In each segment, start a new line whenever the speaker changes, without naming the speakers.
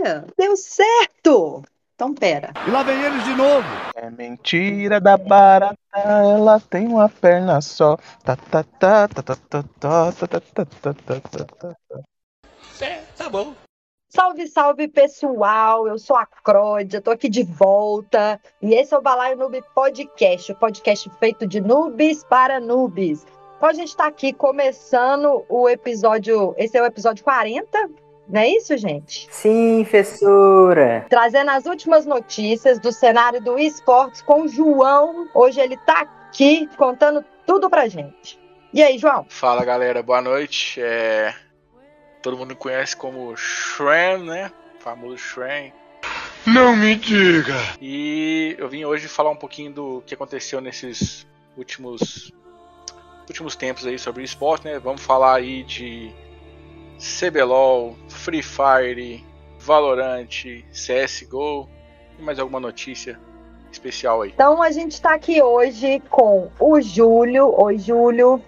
Olha, deu certo! Então, pera.
E lá vem eles de novo.
É mentira da barata, ela tem uma perna só. Tá, tá, tá, tá, tá, tá, tá, tá, tá, tá, tá, tá, tá, tá.
É, tá bom.
Salve, salve, pessoal! Eu sou a Cródia, tô aqui de volta. E esse é o Balaio Noob Podcast, o podcast feito de noobs para noobs. Então a gente tá aqui começando o episódio. Esse é o episódio 40, não é isso, gente?
Sim, professora.
Trazendo as últimas notícias do cenário do esportes com o João. Hoje ele tá aqui contando tudo pra gente. E aí, João?
Fala galera, boa noite. É... Todo mundo conhece como Shran, né? O famoso Shran.
Não me diga.
E eu vim hoje falar um pouquinho do que aconteceu nesses últimos últimos tempos aí sobre esporte, né? Vamos falar aí de CBLOL, Free Fire, Valorant, CSGO e mais alguma notícia especial aí.
Então a gente tá aqui hoje com o Júlio. Oi, Júlio.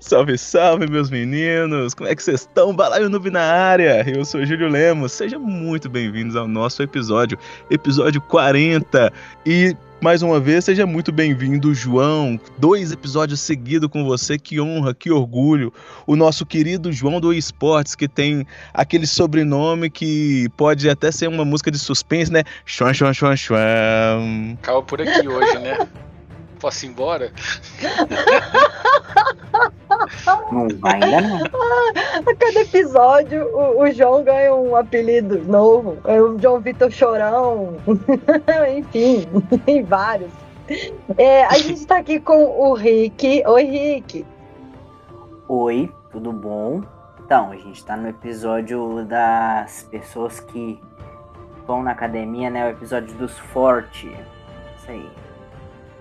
Salve, salve, meus meninos! Como é que vocês estão? Balaio Noob na área! Eu sou Júlio Lemos. Sejam muito bem-vindos ao nosso episódio, episódio 40. E mais uma vez, seja muito bem-vindo, João. Dois episódios seguidos com você, que honra, que orgulho. O nosso querido João do Esportes, que tem aquele sobrenome que pode até ser uma música de suspense, né? Chuan, chuan, chuan, chuan.
Acaba por aqui hoje, né? Posso ir embora?
Não vai ainda não.
A cada episódio o, o João ganha um apelido novo. É o João Vitor Chorão. Enfim, tem vários. É, a gente tá aqui com o Rick. Oi, Rick.
Oi, tudo bom? Então, a gente tá no episódio das pessoas que vão na academia, né? O episódio dos forte. Isso aí.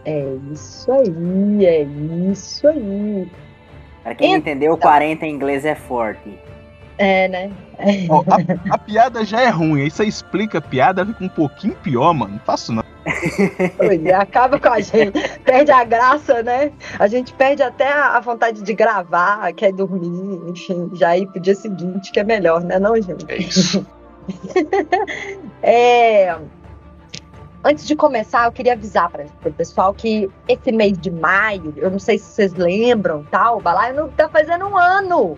É isso aí, é isso aí.
Pra quem
Então.
entendeu, 40 em inglês é forte.
É, né?
Ó, a, a piada já é ruim, aí você explica a piada, fica um pouquinho pior, mano. Não faço não.
Pois é, acaba com a gente, perde a graça, né? A gente perde até a a vontade de gravar, quer dormir, enfim, já ir pro dia seguinte, que é melhor, né, não, gente?
É isso.
É, Antes de começar, eu queria avisar para o pessoal que esse mês de maio, eu não sei se vocês lembram, tal, o Balaio não tá fazendo um ano.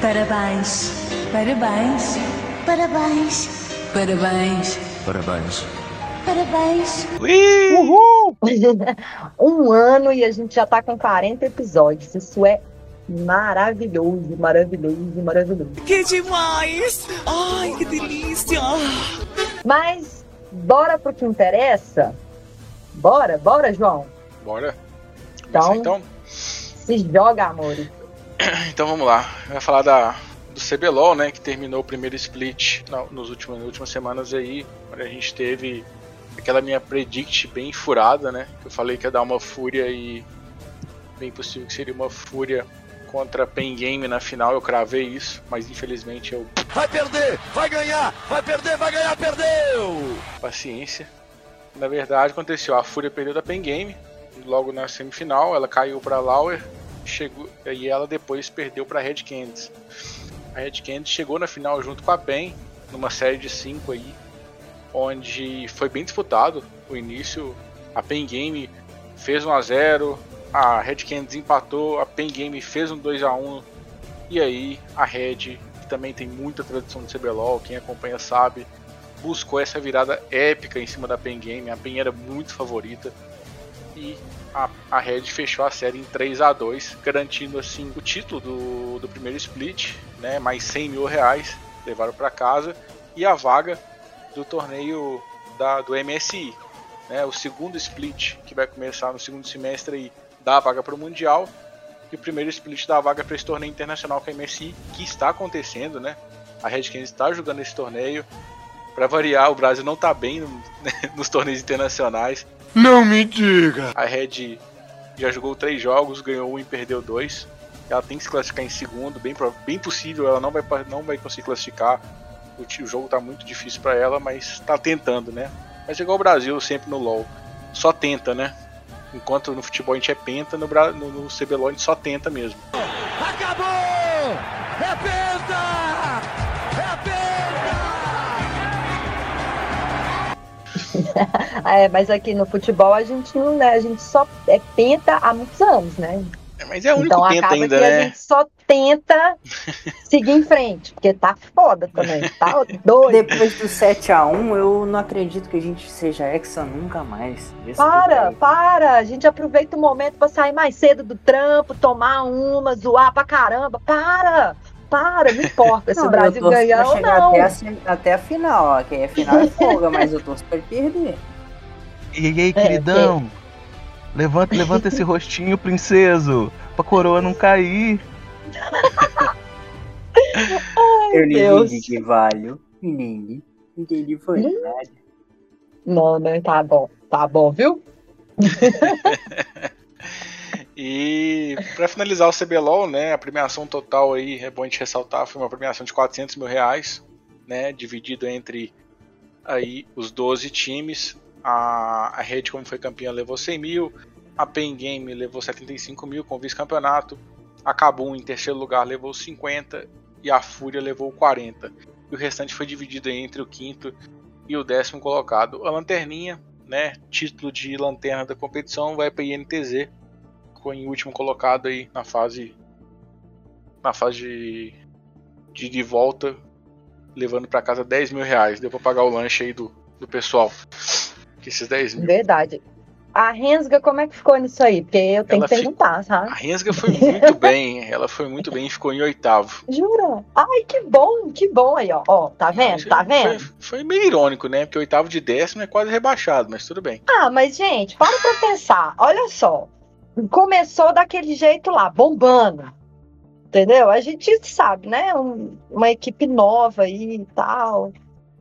Parabéns, parabéns, parabéns, parabéns,
Parabéns.
parabéns.
Ui!
Uhul!
um ano e a gente já tá com 40 episódios. Isso é maravilhoso, maravilhoso, maravilhoso.
Que demais! Ai, que delícia!
Mas bora pro que interessa? Bora, bora, João.
Bora?
Então-
então?
Se joga, amor.
Então vamos lá. Vai falar da, do CBLOL, né? Que terminou o primeiro split na, nos últimos, nas últimas semanas aí. A gente teve aquela minha predict bem furada, né? Que eu falei que ia dar uma fúria e bem possível que seria uma fúria contra a Pen Game na final. Eu cravei isso, mas infelizmente eu
Vai perder, vai ganhar, vai perder, vai ganhar, perdeu!
paciência. Na verdade, aconteceu. A Fúria perdeu da Pen Game logo na semifinal. Ela caiu para Lauer chegou, e ela depois perdeu para Red Candies. A Red Candies chegou na final junto com a Pen, numa série de 5 aí, onde foi bem disputado o início. A Pen Game fez 1 a 0 a Red Candies empatou, a Pen Game fez um 2 a 1 e aí a Red, que também tem muita tradição de CBLOL, quem acompanha sabe, buscou essa virada épica em cima da Pen Game. A Pen era muito favorita e a, a Red fechou a série em 3 a 2 garantindo assim o título do, do primeiro split, né, mais 100 mil reais levaram para casa e a vaga do torneio da, do MSI, né, o segundo split que vai começar no segundo semestre aí, dá a vaga para o Mundial e o primeiro split dá a vaga para esse torneio internacional com a MSI que está acontecendo, né? A Red Canids está jogando esse torneio. Para variar, o Brasil não tá bem no- nos torneios internacionais.
Não me diga!
A Red já jogou três jogos, ganhou um e perdeu dois. Ela tem que se classificar em segundo, bem, bem possível, ela não vai, não vai conseguir classificar. O, o jogo tá muito difícil para ela, mas tá tentando, né? Mas é igual o Brasil, sempre no LoL. Só tenta, né? Enquanto no futebol a gente é penta, no, Bra... no, no a gente só tenta mesmo.
Acabou! É penta! É penta!
é, mas aqui no futebol a gente não, né? A gente só é penta há muitos anos, né?
É, mas é o único
então, penta
ainda,
né? A gente só tenta seguir em frente, porque tá foda também, tá doido.
Depois do 7x1, eu não acredito que a gente seja hexa nunca mais. Desculpa
Para, para. A gente aproveita o momento pra sair mais cedo do trampo, tomar uma, zoar pra caramba. Para, para, não importa se o Brasil
torço
ganhar ou
chegar
não.
Até a, até a final, ó. Que a final é folga, mas eu torço pra ele perder.
E aí,
É,
queridão? Levanta, levanta esse rostinho, princeso, pra coroa não cair.
Eu nem
Deus.
que vale. Entendi. Entendi, foi
Hum.
nada.
Não, né? Tá bom, tá bom, viu?
E para finalizar o CBLOL, né, a premiação total aí, é bom a gente ressaltar, foi uma premiação de 400 mil reais, né, dividido entre aí os 12 times. A, a Red, como foi campeã, levou 100 mil, a Pen Game levou 75 mil com vice-campeonato, a Kabum em terceiro lugar levou 50 e a Fúria levou 40. E o restante foi dividido entre o quinto e o décimo colocado. A Lanterninha, né, título de lanterna da competição, vai para a INTZ, ficou em último colocado aí na fase na fase de, de, de volta, levando para casa 10 mil reais. Deu para pagar o lanche aí do, do pessoal. Que esses 10 mil.
Verdade. A Rensga, como é que ficou nisso aí? Porque eu tenho
Ela
que
fi-
perguntar,
A
sabe?
Rensga foi muito bem, ela foi muito bem e ficou em oitavo.
Jura? Ai, que bom, que bom aí, ó. Ó, tá vendo? Tá vendo?
Foi, foi meio irônico, né? Porque oitavo de décimo é quase rebaixado, mas tudo bem.
Ah, mas, gente, para pra pensar. Olha só. Começou daquele jeito lá, bombando. Entendeu? A gente sabe, né? Um- uma equipe nova aí e tal.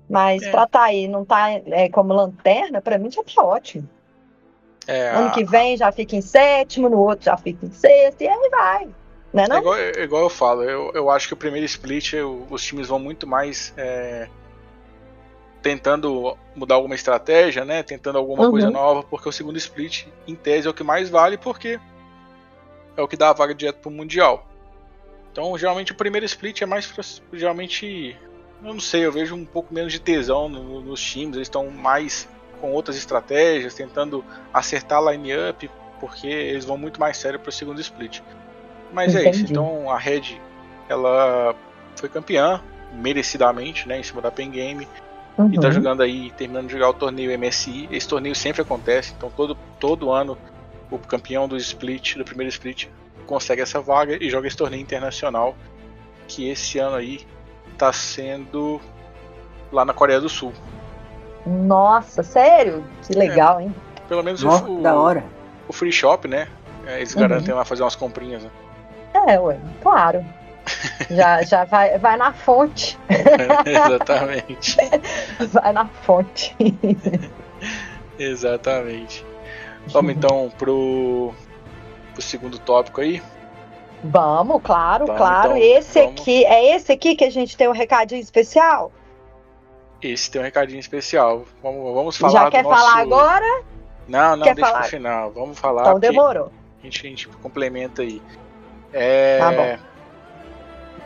Mas
É.
pra tá aí, não tá é, como lanterna, pra mim já tá ótimo.
É,
Ano que vem já fica em sétimo, no outro já fica em sexto, e aí vai. Né,
É
não?
igual, é igual eu falo, eu, eu acho que o primeiro split eu- os times vão muito mais é, tentando mudar alguma estratégia, né? Tentando alguma
Uhum.
coisa nova, porque o segundo split, em tese, é o que mais vale, porque é o que dá a vaga direto pro Mundial. Então, geralmente o primeiro split é mais geralmente, eu não sei, eu vejo um pouco menos de tesão no- nos times, eles estão mais com outras estratégias, tentando acertar a line-up, porque eles vão muito mais sério pro segundo split. Mas é isso,
Entendi.
então a Red ela foi campeã merecidamente, né, em cima da Pen Game e tá
Uhum.
jogando aí, terminando de jogar o torneio MSI. Esse torneio sempre acontece, então todo, todo ano o campeão do split, do primeiro split, consegue essa vaga e joga esse torneio internacional, que esse ano aí tá sendo lá na Coreia do Sul.
Nossa, sério? Que legal, hein?
Pelo menos
Nossa,
o,
da hora.
o free shop, né? é, Eles
Uhum.
garantem lá fazer umas comprinhas. Né?
É, ué, claro. Já, já vai, vai na fonte.
Exatamente.
Vai na fonte.
Exatamente. Vamos então pro, pro segundo tópico aí.
Vamos, claro,
Vamos,
claro.
então,
esse
vamos.
aqui, é esse aqui que a gente tem um recadinho especial?
Esse tem um recadinho especial. Vamos, vamos falar
Já quer
nosso...
falar agora?
Não, não,
Quer
deixa
falar?
pro final. Vamos falar.
Então demorou.
A gente, a gente complementa aí. É...
Tá bom.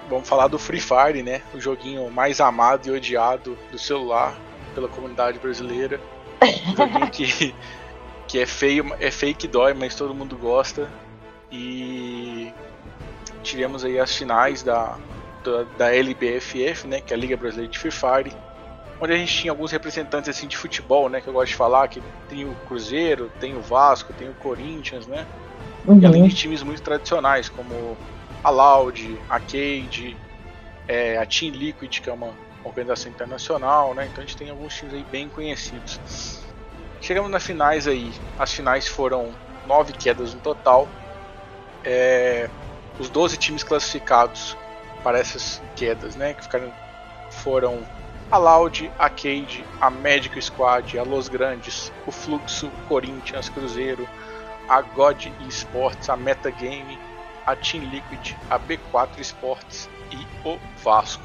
Vamos falar do Free Fire, né? O joguinho mais amado e odiado do celular pela comunidade brasileira. Um joguinho que, que é feio, é feio que dói, mas todo mundo gosta. E tivemos aí as finais da, da, da LBFF, né? Que é a Liga Brasileira de Free Fire. Onde a gente tinha alguns representantes assim de futebol, né? Que eu gosto de falar, que tem o Cruzeiro, tem o Vasco, tem o Corinthians, né? E além
Uhum.
de times muito tradicionais, como a Loud, a Cade, é, a Team Liquid, que é uma organização internacional, né? Então a gente tem alguns times aí bem conhecidos. Chegamos nas finais aí. As finais foram nove quedas no total. É, os 12 times classificados para essas quedas, né? Que ficaram, foram a Loud, a Cade, a Magic Squad, a Los Grandes, o Fluxo, o Corinthians, Cruzeiro, a God Esports, a Metagame, a Team Liquid, a B4 Esports e o Vasco.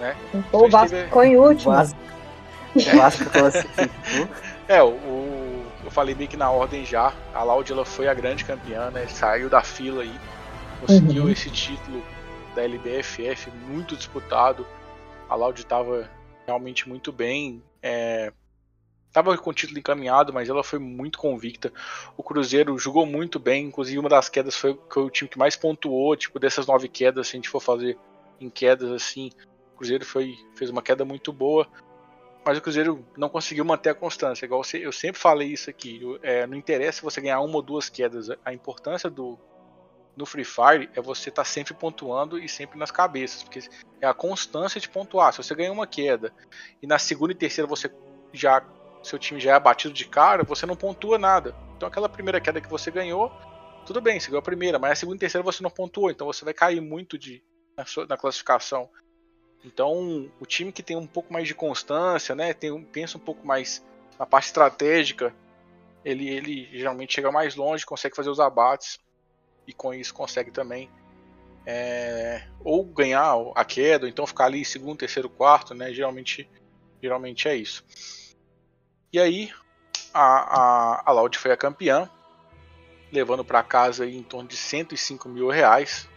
Né?
O Vasco ficou em último.
Vasco, Vasco classificou.
É, o, o- eu falei meio que na ordem já. A Loud ela foi a grande campeã, né? Saiu da fila aí, conseguiu
Uhum.
esse título da LBFF muito disputado. A Loud estava realmente muito bem. é, Tava com o título encaminhado, mas ela foi muito convicta. O Cruzeiro jogou muito bem, inclusive uma das quedas foi, foi o time que mais pontuou, tipo, dessas nove quedas, se a gente for fazer em quedas assim, o Cruzeiro foi, fez uma queda muito boa. Mas o Cruzeiro não conseguiu manter a constância. Igual eu sempre falei isso aqui. É, não interessa você ganhar uma ou duas quedas. A importância do no Free Fire é você estar tá sempre pontuando e sempre nas cabeças. Porque é a constância de pontuar. Se você ganha uma queda e na segunda e terceira você já seu time já é abatido de cara, você não pontua nada. Então aquela primeira queda que você ganhou, tudo bem, você ganhou a primeira, mas a segunda e terceira você não pontuou, então você vai cair muito de, na, sua, na classificação. Então o time que tem um pouco mais de constância, né, tem, pensa um pouco mais na parte estratégica, ele, ele geralmente chega mais longe, consegue fazer os abates e com isso consegue também é, ou ganhar a queda, ou então ficar ali segundo, terceiro, quarto, né? Geralmente, geralmente é isso. E aí a, a, a Loud foi a campeã, levando para casa em torno de 105 mil reais.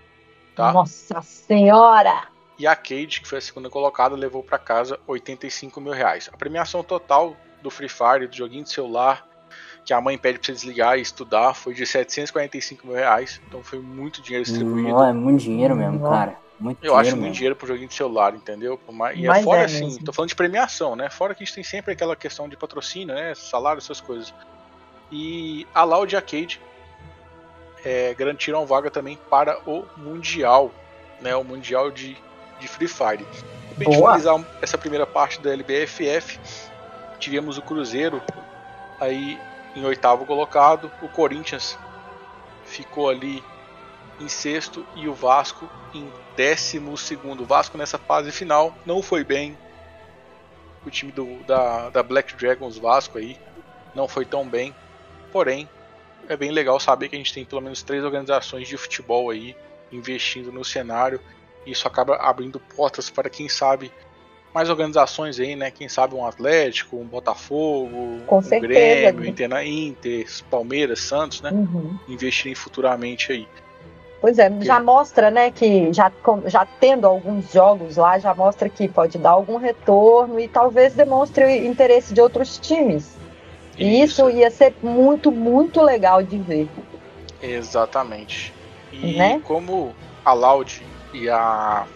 Tá?
Nossa Senhora!
E a Cade, que foi a segunda colocada, levou para casa 85 mil reais. A premiação total do Free Fire, do joguinho de celular, que a mãe pede para você desligar e estudar, foi de 745 mil reais. Então foi muito dinheiro distribuído.
Não, é muito dinheiro mesmo, cara. Muito
eu acho muito dinheiro pro joguinho de celular, entendeu? E é fora é assim, mesmo. tô falando de premiação, né? Fora que a gente tem sempre aquela questão de patrocínio, né? Salário, essas coisas. E a Loud Arcade é, garantiram vaga também para o Mundial, né? O Mundial de, de Free Fire. Pra gente finalizar essa primeira parte da LBFF, tivemos o Cruzeiro aí em oitavo colocado, o Corinthians ficou ali em sexto e o Vasco em décimo segundo. O Vasco nessa fase final não foi bem. O time do, da, da Black Dragons Vasco aí não foi tão bem. Porém, é bem legal saber que a gente tem pelo menos três organizações de futebol aí investindo no cenário. Isso acaba abrindo portas para quem sabe mais organizações aí, né? Quem sabe um Atlético, um Botafogo,
Com
um
certeza,
Grêmio,
né?
Inter, Inter, Palmeiras, Santos, né?
Uhum.
Investirem futuramente aí.
Pois é, já mostra, né, que já, já tendo alguns jogos lá, já mostra que pode dar algum retorno e talvez demonstre o interesse de outros times. E isso, ia ser muito, muito legal de ver.
Exatamente. E
Né?
como a Loud e a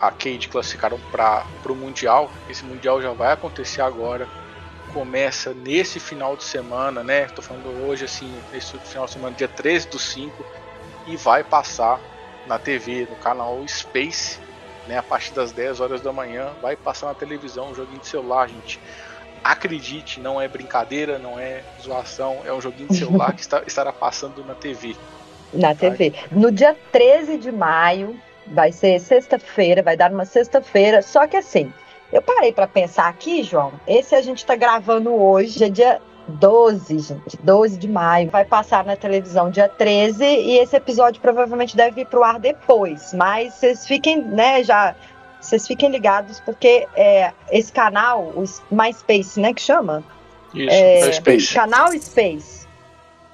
a Cade classificaram para o Mundial, esse Mundial já vai acontecer agora. Começa nesse final de semana, né? Tô falando hoje, assim, nesse final de semana, dia 13 do 5, e vai passar na TV, no canal Space, né? A partir das 10 horas da manhã, vai passar na televisão, um joguinho de celular, gente. Acredite, não é brincadeira, não é zoação, é um joguinho de celular que está, estará passando na TV.
Na TV. No dia 13 de maio, vai ser sexta-feira, vai dar uma sexta-feira. Só que assim, eu parei para pensar aqui, João. Esse a gente tá gravando hoje, é dia 12, gente. 12 de maio. Vai passar na televisão dia 13 e esse episódio provavelmente deve ir pro ar depois. Mas vocês fiquem, né, já. Vocês fiquem ligados, porque é, esse canal, o MySpace, né, que chama?
Isso,
É,
é, Space.
Canal Space.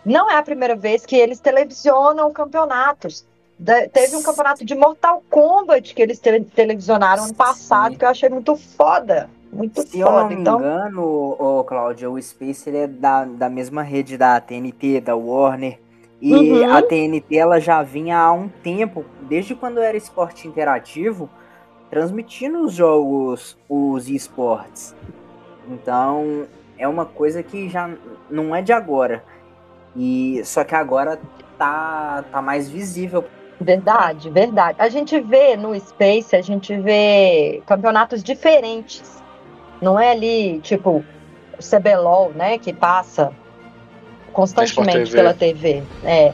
Não é a primeira vez que eles televisionam campeonatos. Da- teve um campeonato de Mortal Kombat que eles te- televisionaram ano passado,
Sim.
que eu achei muito foda. Muito
Se eu não
foda.
me
Então,
engano, ô, Cláudia, o Space ele é da, da mesma rede da TNT, da Warner. E
Uhum.
a TNT ela já vinha há um tempo, desde quando era esporte interativo, transmitindo os jogos, os esportes. Então, é uma coisa que já não é de agora. E só que agora tá, tá mais visível.
Verdade, verdade. A gente vê no Space, a gente vê campeonatos diferentes. Não é ali, tipo, o CBLOL, né, que passa constantemente
TV.
pela TV. É.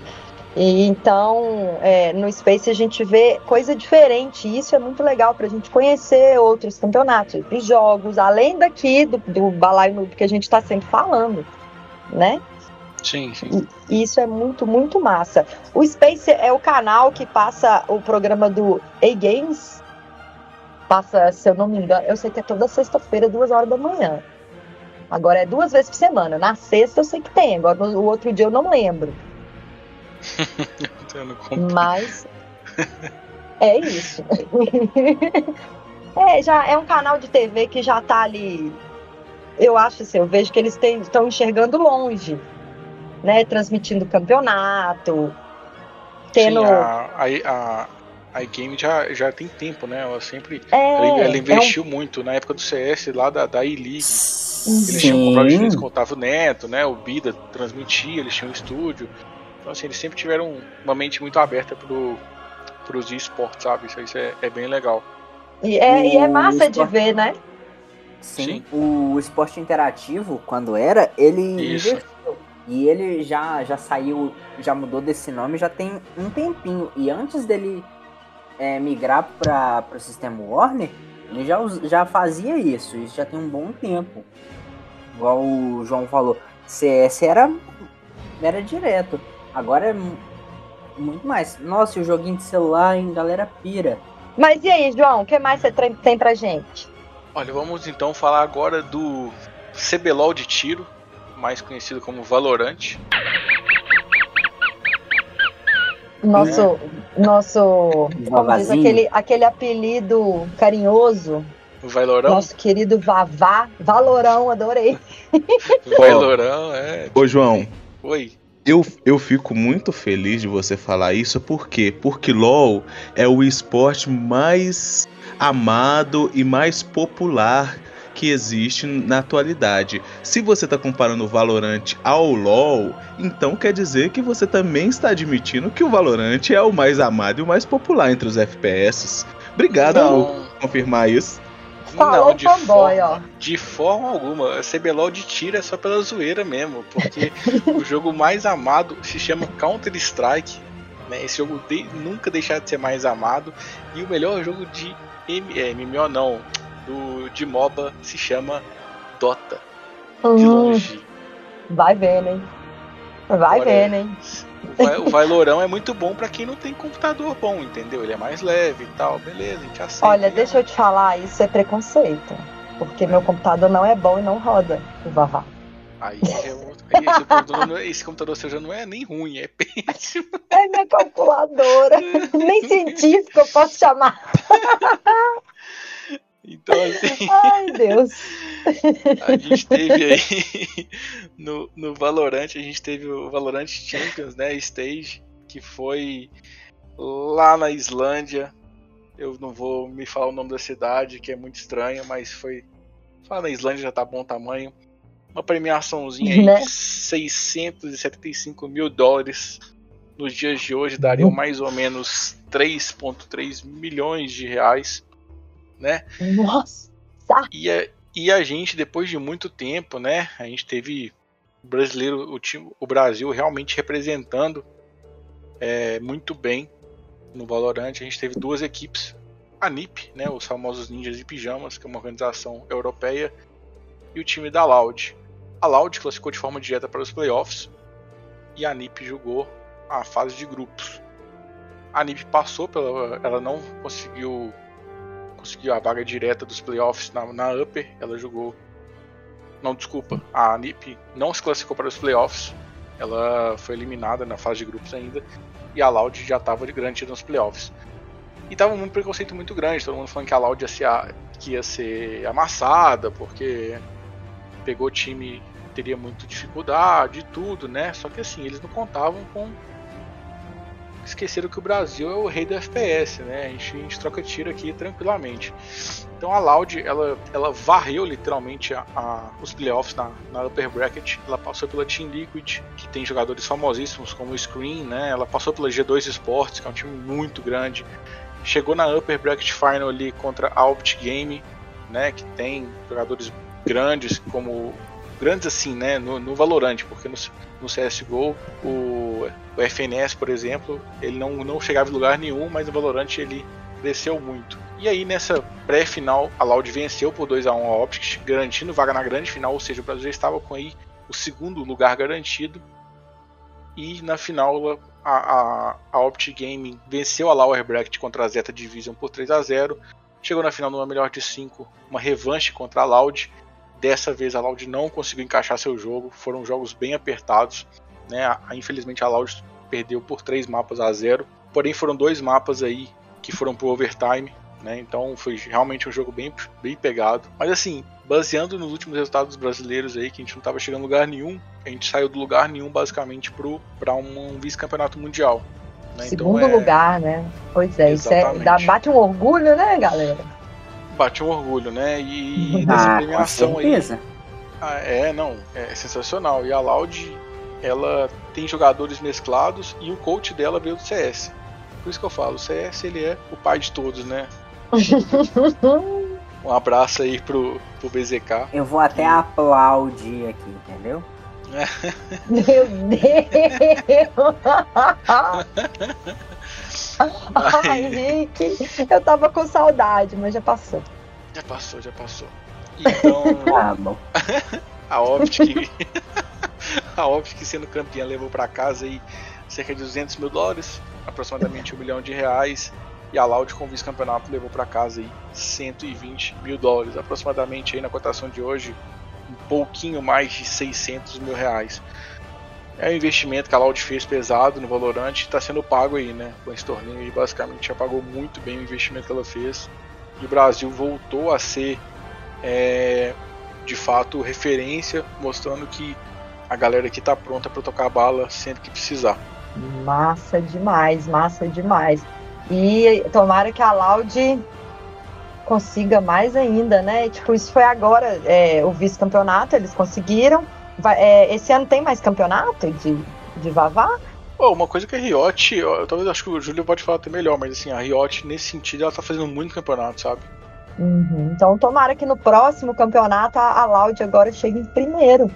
E então, é, no Space a gente vê coisa diferente. E isso é muito legal para a gente conhecer outros campeonatos, outros jogos, além daqui do, do Balaio Noob que a gente está sempre falando, né?
Sim, sim.
E isso é muito, muito massa. O Space é o canal que passa o programa do A-Games. Passa, se eu não me engano, eu sei que é toda sexta-feira, duas horas da manhã. Agora é duas vezes por semana. Na sexta eu sei que tem, agora o outro dia eu não lembro.
Eu não conto.
Mas é isso. é, já é um canal de TV que já tá ali eu acho assim, eu vejo que eles estão enxergando longe, né? Transmitindo campeonato, tendo.
Sim, a, a, a iGame já, já tem tempo, né? Ela sempre.
É,
ela, ela
é
investiu muito na época do CS lá da, da E-League. Eles tinham comprado os direitos com o Otávio Neto, né? O Bida transmitia, eles tinham um estúdio. Então, assim, eles sempre tiveram uma mente muito aberta pro, pros esportes, sabe? Isso, isso é, é bem legal.
E é, e é massa de
esporte-
ver, né?
Sim,
Sim.
o esporte interativo, quando era, ele
Isso.
E ele já, já saiu, já mudou desse nome já tem um tempinho. E antes dele é, migrar para o sistema Warner, ele já, já fazia isso. Isso já tem um bom tempo. Igual o João falou, CS era, era direto. Agora é mu- muito mais. Nossa, o joguinho de celular, hein, galera pira.
Mas e aí, João, o que mais você tem pra gente?
Olha, vamos então falar agora do CBLOL de tiro, mais conhecido como Valorant.
Nosso, nosso, como diz aquele, aquele apelido carinhoso,
O Valorão.
nosso querido Vavá, Valorão, adorei.
Valorão, é.
Ô, João,
Oi.
eu, eu fico muito feliz de você falar isso, por quê? Porque LoL é o esporte mais amado e mais popular que existe na atualidade. Se você está comparando o Valorant ao LoL, então quer dizer que você também está admitindo que o Valorant é o mais amado e o mais popular entre os FPS. Obrigado por confirmar isso.
Falou
não de,
fanboy,
forma, de forma alguma. A CBLOL de tiro é só pela zoeira mesmo, porque o jogo mais amado se chama Counter Strike. Né? Esse jogo de- nunca deixará de ser mais amado. E o melhor jogo de M, é, MMO não, do, de MOBA se chama Dota. De
Hum,
longe.
vai vendo, hein? Vai
Agora,
vendo, hein?
O, Va- o Valorão é muito bom pra quem não tem computador bom, entendeu? Ele é mais leve e tal, beleza, a gente aceita.
Olha, deixa eu te falar, isso é preconceito. Porque meu computador não é bom e não roda o Vavá.
Aí é outro- aí esse, computador é- esse computador seu já não é nem ruim, é péssimo.
É minha calculadora. Nem científico eu posso chamar.
Então, assim,
Ai, Deus.
a gente teve aí no, no Valorant, a gente teve o Valorant Champions, né? Stage, que foi lá na Islândia. Eu não vou me falar o nome da cidade, que é muito estranho, mas foi. Lá na Islândia já tá bom tamanho. Uma premiaçãozinha aí
Né?
de 675 mil dólares. Nos dias de hoje dariam mais ou menos 3,3 milhões de reais, né?
Nossa.
E a, e a gente, depois de muito tempo, né? A gente teve o brasileiro, o, time, o Brasil realmente representando é, muito bem no Valorant. A gente teve duas equipes. A NiP, né? Os famosos Ninjas e Pijamas, que é uma organização europeia. E o time da Loud. A Loud classificou de forma direta para os playoffs. E a NiP jogou a fase de grupos. A NiP passou pela. Ela não conseguiu conseguiu a vaga direta dos playoffs na, na Upper. Ela jogou. Não, desculpa. A NiP não se classificou para os playoffs. Ela foi eliminada na fase de grupos ainda. E a Loud já estava garantida nos playoffs. E tava um preconceito muito grande. Todo mundo falando que a Loud ia ser, que ia ser amassada, porque pegou time teria muita dificuldade e tudo, né? Só que assim, eles não contavam com esqueceram que o Brasil é o rei do FPS, né? A gente, a gente troca tiro aqui tranquilamente. Então a Loud, ela, ela varreu literalmente a, a- os playoffs na, na upper bracket. Ela passou pela Team Liquid, que tem jogadores famosíssimos como o Screen, né? Ela passou pela G2 Sports, que é um time muito grande. Chegou na upper bracket final ali contra a Opt Game, né? Que tem jogadores grandes como grandes assim, né? No, no Valorant, porque no, no CSGO o, o FNS, por exemplo, ele não, não chegava em lugar nenhum, mas no Valorant ele cresceu muito. E aí nessa pré-final, a Loud venceu por 2 a 1 a Optics, garantindo vaga na grande final, ou seja, o Brasil já estava com aí o segundo lugar garantido. E na final a, a, a Optic Gaming venceu a Lower Bracket contra a Zeta Division por 3 a 0 Chegou na final numa melhor de 5, uma revanche contra a Loud. Dessa vez a Loud não conseguiu encaixar seu jogo, foram jogos bem apertados. Né? Infelizmente a Loud perdeu por 3 mapas a 0. Porém foram dois mapas aí que foram pro overtime. Né? Então foi realmente um jogo bem, bem pegado. Mas assim, baseando nos últimos resultados brasileiros aí, que a gente não estava chegando em lugar nenhum, a gente saiu do lugar nenhum basicamente para um, um vice-campeonato mundial.
Né? Segundo então, é... lugar, né? Pois é, isso é, dá, bate um orgulho, né, galera?
Bate um orgulho, né? E dessa ah, premiação aí. Ah, é, não, é sensacional. E a Loud, ela tem jogadores mesclados e o coach dela veio do CS. Por isso que eu falo, o CS ele é o pai de todos, né? Um abraço aí pro, pro BZK.
Eu vou até aplaudir aqui, entendeu?
Meu Deus! Ai, Henrique, eu tava com saudade, mas já passou.
Já passou, já passou. Então.
ah, bom.
a Optic. a Optic sendo campeã levou para casa aí cerca de 200 mil dólares, aproximadamente um milhão de reais. E a Loud com vice-campeonato levou para casa aí 120 mil dólares, aproximadamente aí na cotação de hoje, um pouquinho mais de 600 mil reais. É um investimento que a Loud fez pesado no Valorant e está sendo pago aí, né? Com esse torneio aí, basicamente já pagou muito bem o investimento que ela fez. E o Brasil voltou a ser, é, de fato, referência, mostrando que a galera aqui está pronta para tocar a bala sempre que precisar.
Massa demais, massa demais. E tomara que a Loud consiga mais ainda, né? Tipo, isso foi agora é, o vice-campeonato, eles conseguiram. Vai, é, esse ano tem mais campeonato de, de Vavá?
Pô, uma coisa que a Riot, eu, talvez acho que o Júlio pode falar até melhor, mas assim, a Riot, nesse sentido, ela tá fazendo muito campeonato, sabe?
Uhum. Então tomara que no próximo campeonato a, a Loud agora chegue em primeiro.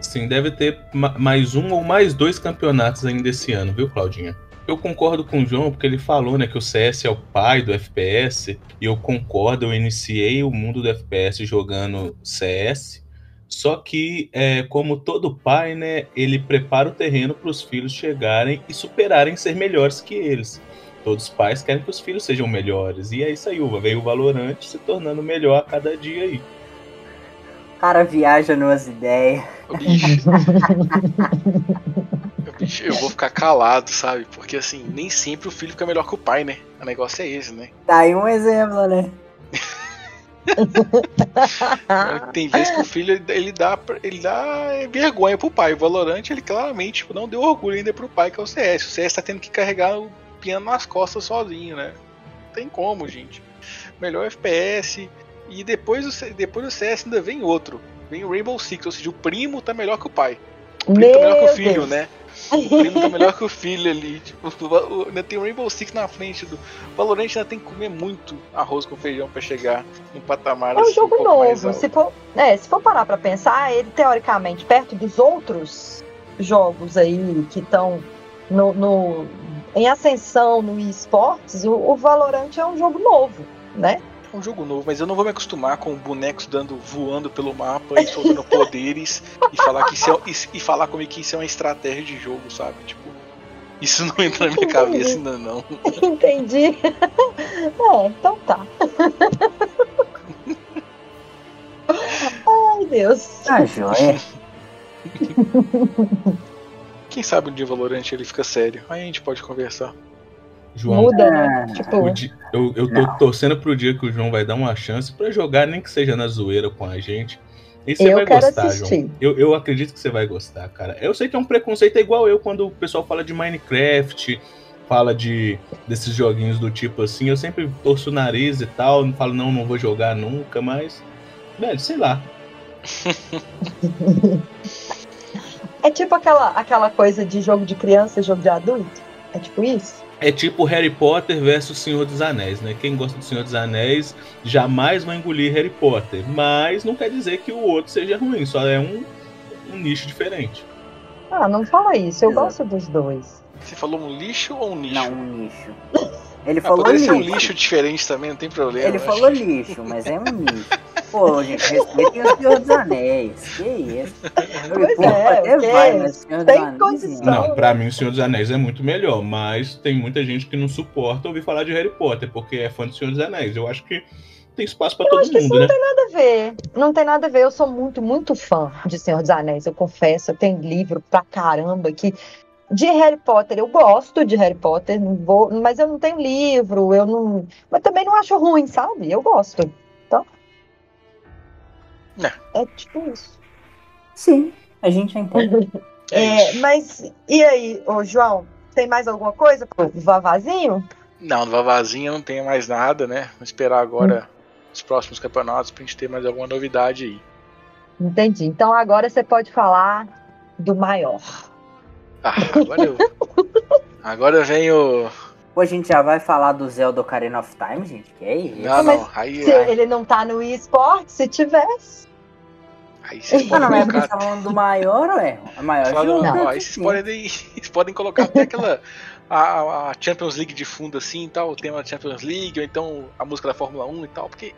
Sim, deve ter mais um ou mais dois campeonatos ainda esse ano, viu, Claudinha? Eu concordo com o João, porque ele falou né, que o CS é o pai do FPS, e eu concordo, eu iniciei o mundo do FPS jogando CS, só que, é, como todo pai, né, ele prepara o terreno para os filhos chegarem e superarem ser melhores que eles. Todos os pais querem que os filhos sejam melhores, e é isso aí, veio o Valorante se tornando melhor a cada dia aí.
O cara viaja numas ideias.
eu vou ficar calado, sabe? Porque assim, nem sempre o filho fica melhor que o pai, né? O negócio é esse, né?
Tá aí um exemplo, né?
Tem vezes que o filho ele dá, ele dá vergonha pro pai. O Valorante ele claramente tipo, não deu orgulho ainda pro pai, que é o CS. O CS tá tendo que carregar o piano nas costas sozinho, né? Não tem como, gente. Melhor FPS. E depois, depois do CS ainda vem outro. Vem o Rainbow Six, ou seja, o primo tá melhor que o pai. O primo Meu tá melhor que o filho, Deus. né? O primo tá melhor que o filho ali. Tipo, ainda tem o Rainbow Six na frente do. Valorant ainda tem que comer muito arroz com feijão para chegar no patamar
É um
assim,
jogo
um
novo. Se for, é, se for parar pra pensar, ele teoricamente, perto dos outros jogos aí que estão no, no, em ascensão no esportes, o, o Valorant é um jogo novo, né?
Um jogo novo, mas eu não vou me acostumar com bonecos dando voando pelo mapa e soltando poderes e falar que isso é, e, e, falar comigo que isso é uma estratégia de jogo, sabe? Tipo, isso não entra na minha Entendi. cabeça ainda não.
Entendi. É, então tá. Ai, Deus.
Ah, joia.
Quem sabe um dia Valorante ele fica sério. Aí a gente pode conversar.
João. Muda, né? Tipo...
eu, eu tô não. torcendo pro dia que o João vai dar uma chance para jogar, nem que seja na zoeira com a gente. E você eu vai gostar, assistir. João. Eu, eu acredito que você vai gostar, cara. Eu sei que é um preconceito, é igual eu quando o pessoal fala de Minecraft, fala de desses joguinhos do tipo assim. Eu sempre torço o nariz e tal, não falo, não, não vou jogar nunca, mas. Velho, sei lá.
é tipo aquela, aquela coisa de jogo de criança e jogo de adulto? É tipo isso?
é tipo Harry Potter versus Senhor dos Anéis, né? Quem gosta do Senhor dos Anéis jamais vai engolir Harry Potter, mas não quer dizer que o outro seja ruim, só é um, um nicho diferente.
Ah, não fala isso, eu Exato. gosto dos dois.
Você falou um lixo ou um nicho?
Não, um nicho. Ele
ah,
falou
lixo. um lixo diferente também, não tem problema.
Ele falou acho. lixo, mas é um nicho. Pô, gente, respeitem o Senhor dos Anéis. Que isso?
Pois Pô, é, até vai, mas Senhor tem dos condição.
Não, pra mim o Senhor dos Anéis é muito melhor, mas tem muita gente que não suporta ouvir falar de Harry Potter, porque é fã do Senhor dos Anéis. Eu acho que tem espaço para todo
acho que
mundo,
isso
né?
Não tem nada a ver. Não tem nada a ver. Eu sou muito, muito fã de Senhor dos Anéis. Eu confesso, eu tenho livro pra caramba que de Harry Potter, eu gosto de Harry Potter, não vou, mas eu não tenho livro, eu não. Mas também não acho ruim, sabe? Eu gosto. Então. É tipo isso.
Sim, a gente entende.
É
É,
isso.
mas e aí, ô João? Tem mais alguma coisa pro Vavazinho?
Não, no Vavazinha não tem mais nada, né? Vamos esperar agora os próximos campeonatos pra gente ter mais alguma novidade aí.
Entendi. Então agora você pode falar do maior.
Ah, agora eu. Agora vem o.
Pô, a gente já vai falar do Zelda Ocarina of Time, gente? Que é isso?
Não,
mas
não. Aí,
Se
aí,
ele não tá no eSport, se tivesse.
aí vocês
Ah,
podem
não, gente
colocar.
tá falando do maior, ué? A maior
Fala-
jogo.
ó, aí vocês podem, vocês podem colocar até aquela. A, a Champions League de fundo assim e tal, o tema da Champions League, ou então a música da Fórmula 1 e tal, porque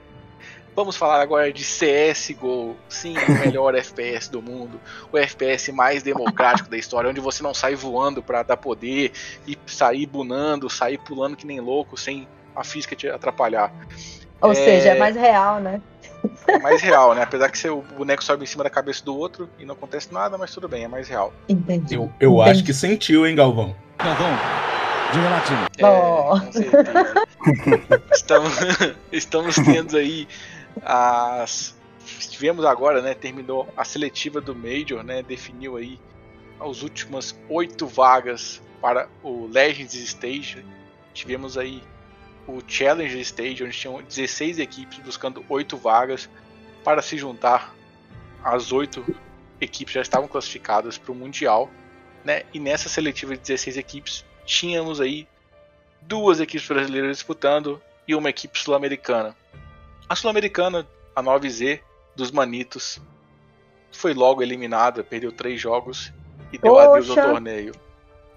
vamos falar agora de CSGO, sim, o melhor FPS do mundo, o FPS mais democrático da história, onde você não sai voando pra dar poder e sair bunando, sair pulando que nem louco, sem a física te atrapalhar.
Ou
É.
seja, é mais real, né?
É mais real, né? Apesar que seu boneco sobe em cima da cabeça do outro e não acontece nada, mas tudo bem, é mais real.
Entendi.
Eu, eu
Entendi.
acho que sentiu, hein, Galvão?
Galvão, diga lá, time.
É,
Oh.
estamos, estamos tendo aí as. Tivemos agora, né? Terminou a seletiva do Major, né? Definiu aí as últimas oito vagas para o Legends Stage. Tivemos aí o Challenger Stage, onde tinham 16 equipes buscando oito vagas para se juntar. As oito equipes já estavam classificadas para o Mundial, né? E nessa seletiva de 16 equipes tínhamos aí duas equipes brasileiras disputando e uma equipe sul-americana. A sul-americana, a 9Z dos Manitos, foi logo eliminada, perdeu três jogos e deu
Poxa.
adeus ao torneio.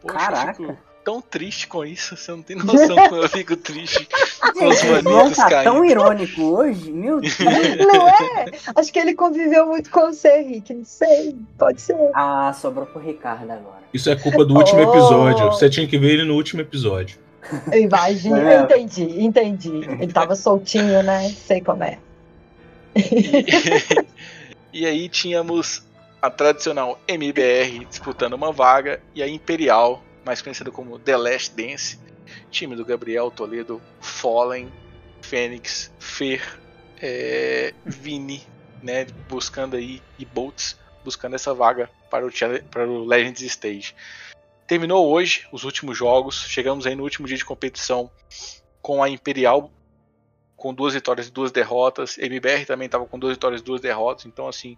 Poxa,
Caraca.
eu fico tão triste com isso, você não tem noção como eu fico triste com os Manitos
tá tão
caindo.
irônico hoje, meu Deus.
Não é? Acho que ele conviveu muito com você, Rick. Não sei. Pode ser.
Ah, sobrou pro Ricardo agora.
Isso é culpa do último
Oh.
episódio. Você tinha que ver ele no último episódio.
Eu imagino.
É.
Eu entendi, entendi. Ele tava soltinho, né? Sei como é.
e aí tínhamos a tradicional MBR disputando uma vaga e a Imperial, mais conhecida como The Last Dance, time do Gabriel Toledo, Fallen, Fênix, Fer, é, Vini, né, buscando aí e Boltz buscando essa vaga para o, para o Legends Stage. Terminou hoje os últimos jogos, chegamos aí no último dia de competição com a Imperial com duas vitórias e duas derrotas. MBR também estava com duas vitórias e duas derrotas. Então, assim,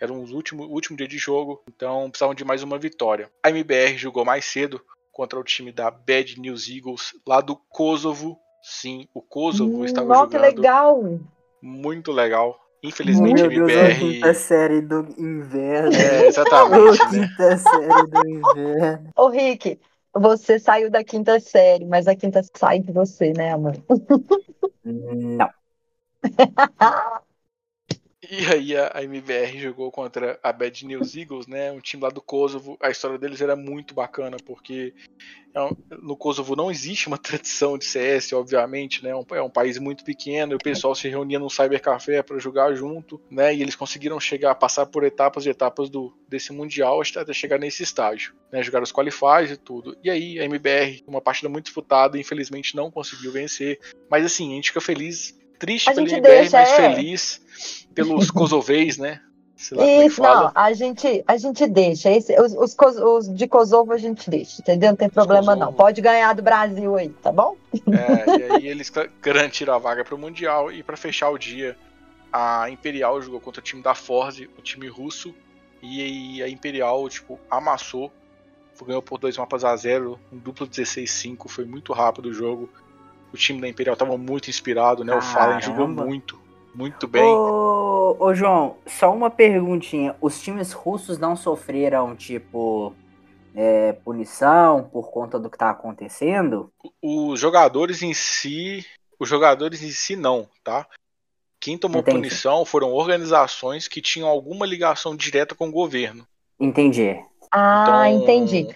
era um último, último dia de jogo. Então, precisavam de mais uma vitória. A MBR jogou mais cedo contra o time da Bad News Eagles, lá do Kosovo. Sim, o Kosovo estava
Ó, Hum, que
jogando
legal.
muito legal. Infelizmente, a
Meu Deus, a
MBR.
quinta série do inverno.
É, exatamente, né?
quinta série do inverno.
Ô, Rick, você saiu da quinta série, mas a quinta sai de você, né, amor?
Não.
E aí a a MBR jogou contra a Bad News Eagles, né? Um time lá do Kosovo. A história deles era muito bacana, porque é no Kosovo não existe uma tradição de CS, obviamente, né? É um- É um país muito pequeno, e o pessoal se reunia num cybercafé para jogar junto, né? E eles conseguiram chegar, passar por etapas e etapas do, desse Mundial até chegar nesse estágio, né? Jogar os qualifies e tudo. E aí a MBR, uma partida muito disputada, infelizmente não conseguiu vencer. Mas assim, a gente fica feliz, triste
A
pela MBR,
deixa,
mas
é.
feliz pelos kosoveis, né? Sei lá é
Isso, não, a gente, a gente deixa. Esse- os, os, os de Kosovo a gente deixa, entendeu? Não tem problema não. Pode ganhar do Brasil aí, tá bom?
É, e aí eles ga- garantiram a vaga para o Mundial. E para fechar o dia, a Imperial jogou contra o time da Forze, o time russo. E a Imperial, tipo, amassou. Ganhou por dois mapas a zero, um duplo 16-5. Foi muito rápido o jogo. O time da Imperial estava muito inspirado, né? O Fallen jogou muito, muito bem.
Ô, ô, João, só uma perguntinha. Os times russos não sofreram, tipo, é, punição por conta do que tá acontecendo?
Os jogadores em si. Os jogadores em si não, tá? Quem tomou
Entendi.
punição foram organizações que tinham alguma ligação direta com o governo.
Entendi.
Ah,
Então-
entendi.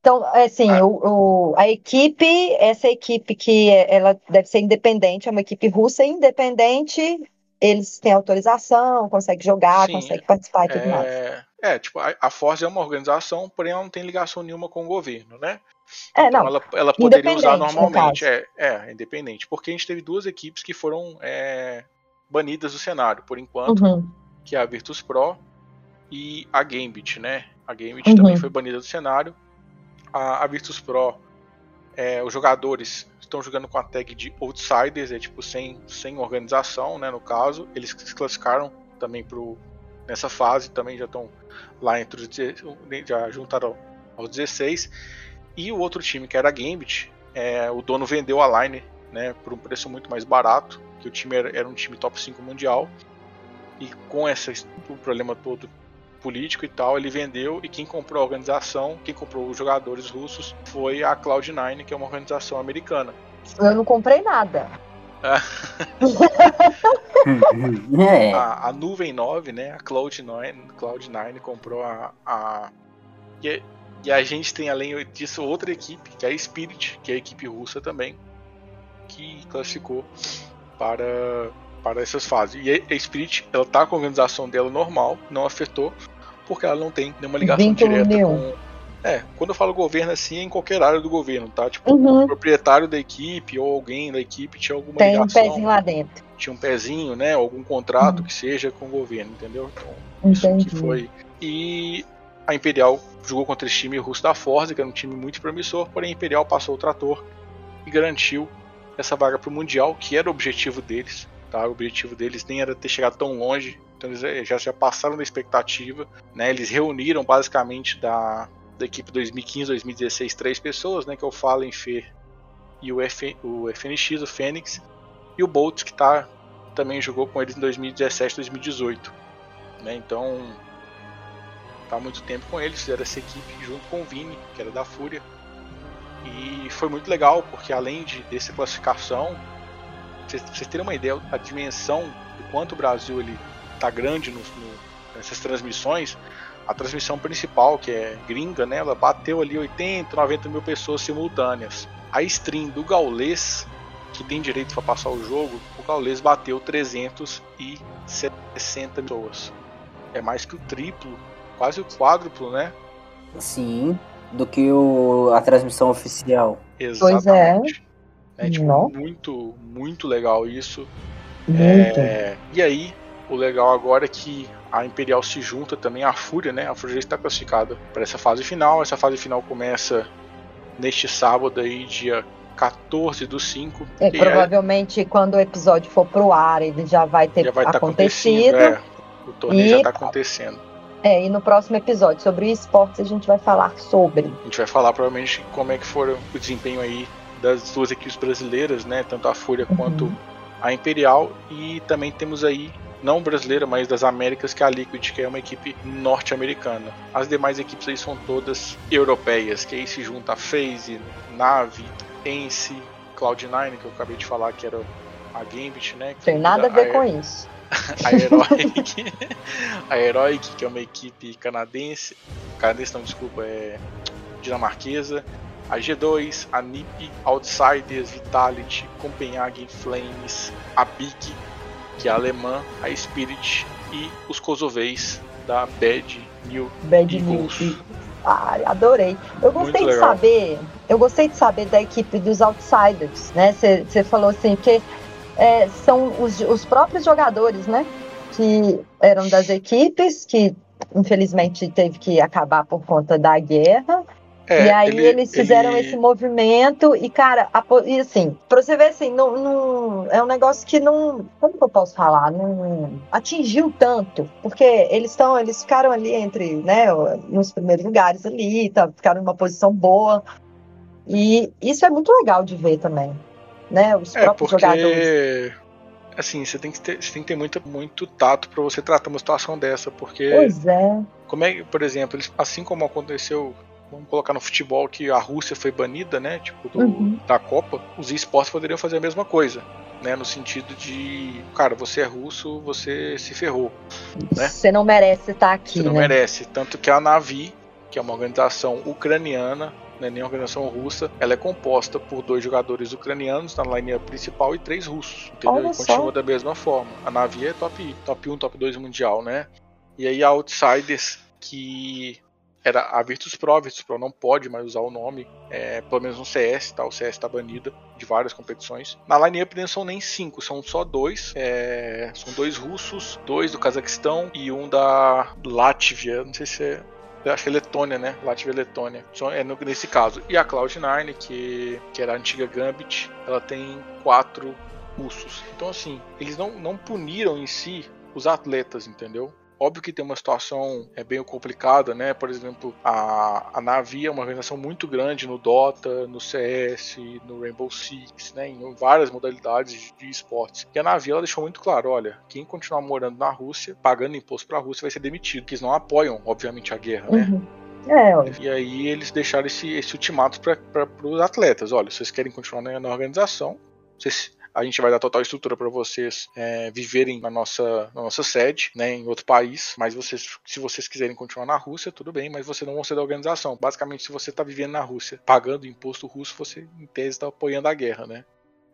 Então, assim,
Ah.
o, o- a equipe, essa equipe que é- ela deve ser independente, é uma equipe russa independente, eles têm autorização, conseguem jogar,
Sim,
conseguem participar e tudo mais.
É, é, tipo, a, a Force é uma organização, porém ela não tem ligação nenhuma com o governo, né?
É,
Então
não,
ela, ela poderia usar
no
normalmente.
caso.
É, é, independente. Porque a gente teve duas equipes que foram é, banidas do cenário, por enquanto.
uhum.
que é a Virtus Pro, e a Gambit, né? A Gambit
Uhum.
também foi banida do cenário. A, a Virtus Pro, é, os jogadores estão jogando com a tag de Outsiders, é tipo sem, sem organização, né? No caso, eles se classificaram também pro, nessa fase, também já estão lá entre os 16 já juntaram aos 16. E o outro time, que era a Gambit, é, o dono vendeu a line né, por um preço muito mais barato, que o time era, era um time top 5 mundial. E com essa, o problema todo político e tal, ele vendeu e quem comprou a organização, quem comprou os jogadores russos foi a Cloud9, que é uma organização americana.
Eu não comprei nada.
é.
A, a Nuvem 9, né, a Cloud9, Cloud9 comprou a, a e, e a gente tem além disso outra equipe, que é a Spirit, que é a equipe russa também, que classificou para para essas fases. E a Spirit, ela tá com a organização dela normal, não afetou, porque ela não tem nenhuma ligação
Vínculo
direta
nenhum.
com. É, quando eu falo governo assim, é em qualquer área do governo, tá? Tipo,
Uhum.
o proprietário da equipe ou alguém da equipe tinha alguma
Tem um
ligação,
pezinho lá dentro.
tinha um pezinho, né? Algum contrato que seja com o governo, entendeu? Então, isso
Entendi.
que foi. E a Imperial jogou contra esse time russo da Forza, que era um time muito promissor, porém a Imperial passou o trator e garantiu essa vaga para o Mundial, que era o objetivo deles. Tá? O objetivo deles nem era ter chegado tão longe, então eles eh, já, já passaram da expectativa. Né? Eles reuniram basicamente da, da equipe 2015-2016 três pessoas, né? que é o Fallen, Fer e o, F, o FNX, o Fênix, e o Bolt, que tá, também jogou com eles em 2017-2018. Né? Então, tá muito tempo com eles, fizeram essa equipe junto com o Vini, que era da Fúria. E foi muito legal, porque além de dessa classificação, pra vocês, terem uma ideia da dimensão do quanto o Brasil ele tá grande no, no- nessas transmissões, a transmissão principal, que é gringa, né, ela bateu ali 80, 90 mil pessoas simultâneas. A stream do Gaulês, que tem direito para passar o jogo, o Gaulês bateu 360 pessoas. É mais que o triplo, quase o quádruplo, né?
Sim, do que o, a transmissão oficial.
Pois é.
É, tipo,
Não.
muito, muito legal isso.
Muito.
É, e aí, o legal agora é que a Imperial se junta também à Fúria, né? A Fúria já está classificada para essa fase final. Essa fase final começa neste sábado aí, dia 14 do 5.
É,
e
provavelmente quando o episódio for pro ar, ele já vai ter
já vai estar
acontecido.
É, o torneio
E-
já está acontecendo.
É, e no próximo episódio sobre esportes a gente vai falar sobre.
A gente vai falar provavelmente como é que foi o desempenho aí das duas equipes brasileiras, né? Tanto a Fúria
Uhum.
quanto a Imperial. E também temos aí, não brasileira, mas das Américas, que é a Liquid, que é uma equipe norte-americana. As demais equipes aí são todas europeias, que aí se junta a FaZe, Nave, Ence, Cloud9, que eu acabei de falar que era a Gambit, né?
Tem nada a ver
a-
com isso.
a Heroic, a Heroic, que é uma equipe canadense, canadense não, desculpa, é dinamarquesa, a G2, a NiP, Outsiders, Vitality, Copenhagen Flames, a Big, que é alemã, a Spirit e os Kosoveis da Bad New
Bad
Eagles.
News. Ai, adorei. Eu gostei
Muito
de
legal.
saber, eu gostei de saber da equipe dos Outsiders, né? Você falou assim, que é, são os, os próprios jogadores, né? Que eram das equipes, que infelizmente teve que acabar por conta da guerra.
É,
e aí
ele-
eles fizeram
ele-
esse movimento e, cara, a e assim, pra você ver assim, não, não- é um negócio que não. Como que eu posso falar? Não atingiu tanto. Porque eles estão, eles ficaram ali entre, né, nos primeiros lugares ali, tá, ficaram numa posição boa. E isso é muito legal de ver também. Né? Os
É,
próprios jogadores.
porque assim, você tem que ter, você tem que ter muito, muito tato para você tratar uma situação dessa, porque
Pois é.
Como é por exemplo, eles- assim como aconteceu, vamos colocar no futebol que a Rússia foi banida, né, tipo do-
Uhum.
da Copa, os esportes poderiam fazer a mesma coisa, né, no sentido de, cara, você é russo, você se ferrou, né?
Você não merece estar aqui,
você não
né?
merece. Tanto que a Navi, que é uma organização ucraniana, não é nem uma organização russa, ela é composta por dois jogadores ucranianos na linha principal e três russos, entendeu?
Olha
e
só.
continua da mesma forma. A Navi é top, top 1, top 2 mundial, né? E aí a Outsiders, que era a Virtus Pro, a Virtus Pro não pode mais usar o nome, é, pelo menos no CS, tá? O CS está banida de várias competições. Na line-up não são nem cinco, são só dois. É, são dois russos, dois do Cazaquistão e um da Látvia. Não sei se é eu acho que é Letônia, né? Latvia e Letônia. É nesse caso. E a Cloud9, que, que era a antiga Gambit, ela tem quatro russos. Então, assim, eles não, não puniram em si os atletas, entendeu? Óbvio que tem uma situação é bem complicada, né? Por exemplo, a, a Navi é uma organização muito grande no Dota, no CS, no Rainbow Six, né? Em várias modalidades de esportes. E a Navi ela deixou muito claro, olha, quem continuar morando na Rússia, pagando imposto para a Rússia, vai ser demitido. Porque eles não apoiam, obviamente, a guerra, né?
Uhum. É,
e aí eles deixaram esse, esse ultimato para os atletas. Olha, se vocês querem continuar na, na organização, vocês a gente vai dar total estrutura para vocês é, viverem na nossa, na nossa sede, né, em outro país. Mas vocês, se vocês quiserem continuar na Rússia, tudo bem, mas você não vão ser da organização. Basicamente, se você está vivendo na Rússia, pagando imposto russo, você em tese está apoiando a guerra, né?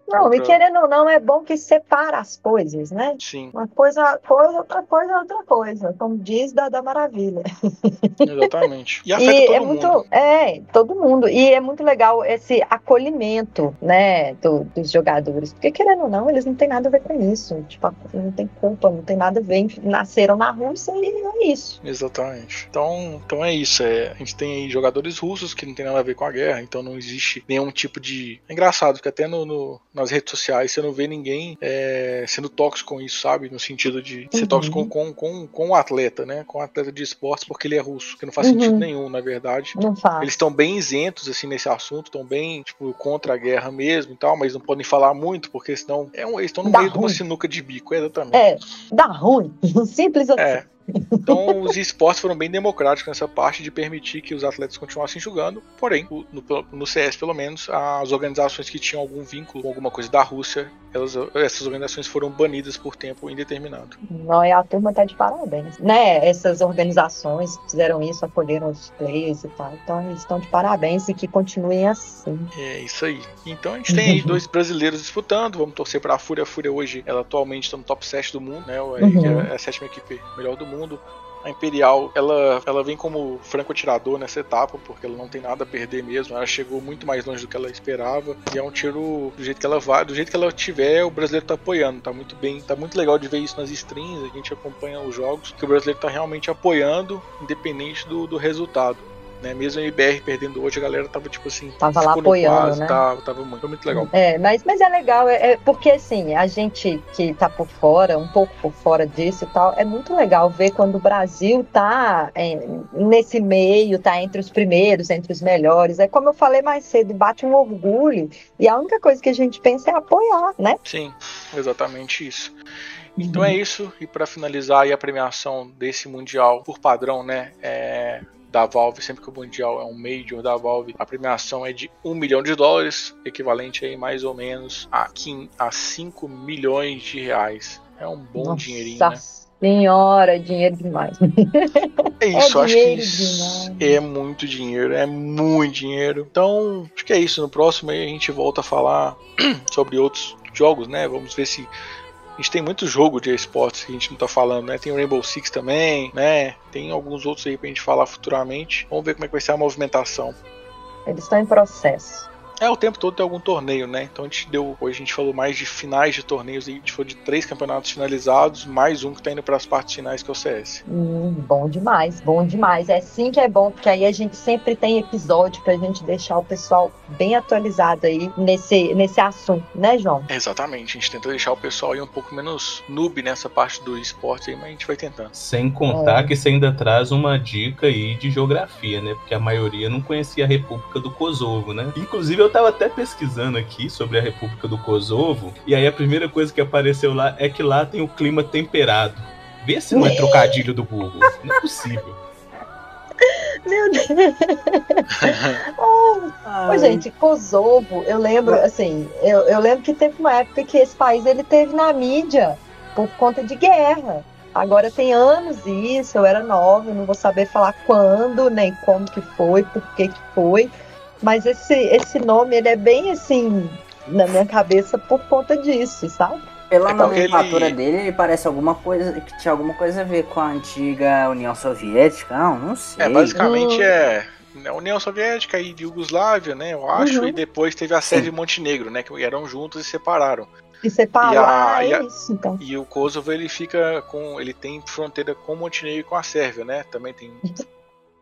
Não, outra... e querendo ou não, é bom que separa as coisas, né?
Sim.
Uma coisa, coisa outra coisa, outra coisa, como diz da, da Maravilha.
Exatamente. E afeta e todo
é
mundo.
Muito, é, todo mundo. E é muito legal esse acolhimento, né, do, dos jogadores. Porque, querendo ou não, eles não têm nada a ver com isso. Tipo, não tem culpa, não tem nada a ver. Nasceram na Rússia e é isso.
Exatamente. Então, então é isso. É, a gente tem aí jogadores russos que não tem nada a ver com a guerra, então não existe nenhum tipo de. É engraçado, que até no, no nas redes sociais, você não vê ninguém é, sendo tóxico com isso, sabe? No sentido de ser uhum. tóxico com, com, com o atleta, né? Com o atleta de esportes, porque ele é russo, que não faz uhum. sentido nenhum, na verdade.
Não faz.
Eles estão bem isentos, assim, nesse assunto, estão bem, tipo, contra a guerra mesmo e tal, mas não podem falar muito, porque senão é um, eles estão no dá meio ruim. de uma sinuca de bico, exatamente.
É, dá ruim. Simples assim.
É. Então, os esportes foram bem democráticos nessa parte de permitir que os atletas continuassem jogando. Porém, no, no, CS, pelo menos, as organizações que tinham algum vínculo com alguma coisa da Rússia, elas, essas organizações foram banidas por tempo indeterminado.
Não, e a turma tá de parabéns. Né? Essas organizações fizeram isso, acolheram os players e tal. Então, eles estão de parabéns e que continuem assim.
É isso aí. Então, a gente tem aí dois brasileiros disputando. Vamos torcer para a Fúria. A Fúria hoje, ela atualmente está no top 7 do mundo, né? Uhum. É a sétima equipe melhor do mundo mundo. A Imperial, ela, ela vem como franco-atirador nessa etapa, porque ela não tem nada a perder mesmo. Ela chegou muito mais longe do que ela esperava. E é um tiro do jeito que ela vai, do jeito que ela tiver, o brasileiro tá apoiando. Tá muito bem, tá muito legal de ver isso nas streams. A gente acompanha os jogos, que o brasileiro tá realmente apoiando, independente do, do resultado. Né? Mesmo a IBR perdendo hoje, a galera tava tipo assim.
Tava lá apoiando. Quase, né?
tava, tava muito, foi muito legal.
É, mas, mas é legal, é, é, porque assim, a gente que tá por fora, um pouco por fora disso e tal, é muito legal ver quando o Brasil tá é, nesse meio, tá entre os primeiros, entre os melhores. É como eu falei mais cedo, bate um orgulho. E a única coisa que a gente pensa é apoiar, né?
Sim, exatamente isso. Então uhum. é isso, e para finalizar a premiação desse Mundial, por padrão, né? É, da Valve, sempre que o Mundial é um Major da Valve, a premiação é de 1 milhão de dólares, equivalente aí mais ou menos a, a 5 milhões de reais. É um bom Nossa. dinheirinho, né?
Senhora, dinheiro demais.
É isso, é acho que isso demais. é muito dinheiro, é muito dinheiro. Então, acho que é isso. No próximo aí a gente volta a falar sobre outros jogos, né? Vamos ver se a gente tem muito jogo de esportes que a gente não tá falando, né? Tem o Rainbow Six também, né? Tem alguns outros aí pra gente falar futuramente. Vamos ver como é que vai ser a movimentação.
Eles estão em processo.
É, o tempo todo tem algum torneio, né? Então a gente deu. Hoje a gente falou mais de finais de torneios, a gente falou de três campeonatos finalizados, mais um que tá indo para as partes finais, que é o CS.
Hum, bom demais, bom demais. É sim que é bom, porque aí a gente sempre tem episódio pra gente deixar o pessoal bem atualizado aí nesse, nesse assunto, né, João?
Exatamente. A gente tenta deixar o pessoal aí um pouco menos noob nessa parte do esporte aí, mas a gente vai tentando.
Sem contar é. que você ainda traz uma dica aí de geografia, né? Porque a maioria não conhecia a República do Kosovo, né? Inclusive eu tava até pesquisando aqui sobre a República do Kosovo, e aí a primeira coisa que apareceu lá é que lá tem o clima temperado. Vê se não é trocadilho do Google. Não é possível.
Meu Deus. oh, gente, Kosovo, eu lembro, assim, eu, eu lembro que teve uma época que esse país ele teve na mídia por conta de guerra. Agora tem anos isso, eu era nova, não vou saber falar quando, nem como que foi, por que que foi. Mas esse, esse nome, ele é bem assim, na minha cabeça por conta disso, sabe?
Pela
É
nomenclatura
ele-
dele, ele parece alguma coisa que tinha alguma coisa a ver com a antiga União Soviética. Não, não sei.
É, basicamente
Hum.
é a União Soviética e Iugoslávia, né? Eu acho,
Uhum.
e depois teve a Sérvia e Montenegro, né? Que eram juntos e separaram.
E separou.
E a-
ah,
e
é
a-
isso, então.
E o Kosovo ele fica com. ele tem fronteira com Montenegro e com a Sérvia, né? Também tem.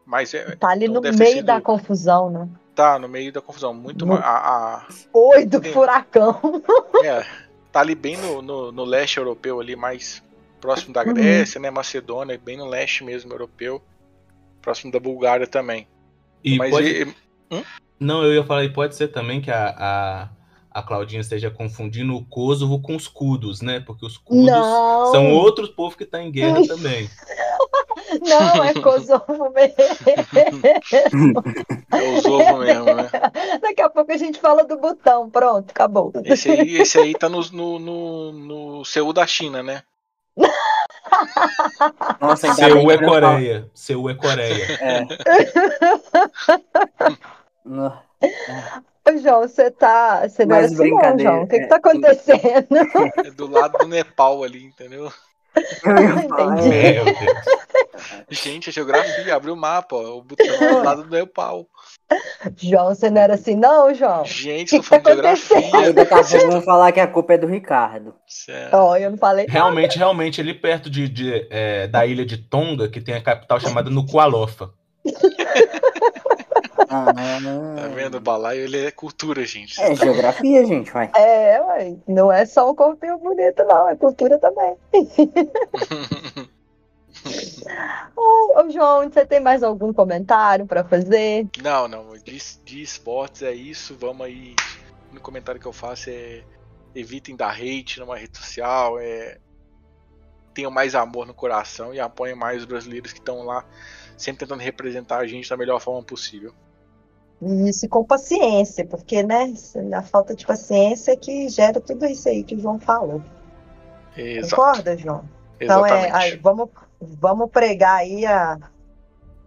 Mas é,
Tá ali
então
no meio
sido-
da confusão, né?
Tá no meio da confusão. Muito
No-
ma- a,
Oi do furacão.
a- é, tá ali bem no, no, no leste europeu, ali mais próximo da
Uhum.
Grécia, né? Macedônia, bem no leste mesmo europeu. Próximo da Bulgária também.
E
Mas
pode-
e-
Não, eu ia falar, e pode ser também que a, a, a Claudinha esteja confundindo o Kosovo com os Kudos, né? Porque os Kudos
Não.
são outros povos que estão em guerra também.
Não, é Kosovo mesmo.
é os ovos mesmo, né?
Daqui a pouco a gente fala do botão. Pronto, acabou.
Esse aí, esse aí tá no, no, no, no Seul da China, né?
Nossa,
Seul
que
é
falo-
Coreia. Seul é Coreia.
É.
Ô, João, você tá. Você não
Mas
assim, não, João. O que, que
é.
tá acontecendo?
É do lado do Nepal ali, entendeu?
Eu ia falar,
Entendi.
é.
Meu Deus.
Gente, a geografia, abriu o mapa, ó, o botão é do lado do Nepal.
João, você não era assim, não, João?
Gente,
Que
tô falando de
tá?
Aí
geografia.
daqui a pouco vão falar que a culpa é do Ricardo.
Certo.
Ó, eu não falei.
Realmente, realmente, ali perto de, de, é, da ilha de Tonga, que tem a capital chamada Nuku'alofa.
Ah,
Tá vendo? O balaio ele é cultura, gente.
É geografia, gente, vai.
É, ué, não é só um corpinho bonito, não, é cultura também. Ô, João, você tem mais algum comentário pra fazer?
Não, não. De, de esportes é isso. Vamos aí. No comentário que eu faço é. Evitem dar hate numa rede social. É, tenham mais amor no coração e apoiem mais os brasileiros que estão lá, sempre tentando representar a gente da melhor forma possível.
Isso, e com paciência, porque, né, a falta de paciência é que gera tudo isso aí que o João falou.
Exato.
Concorda, João? Então, é,
Exatamente.
aí, vamos, vamos pregar aí a.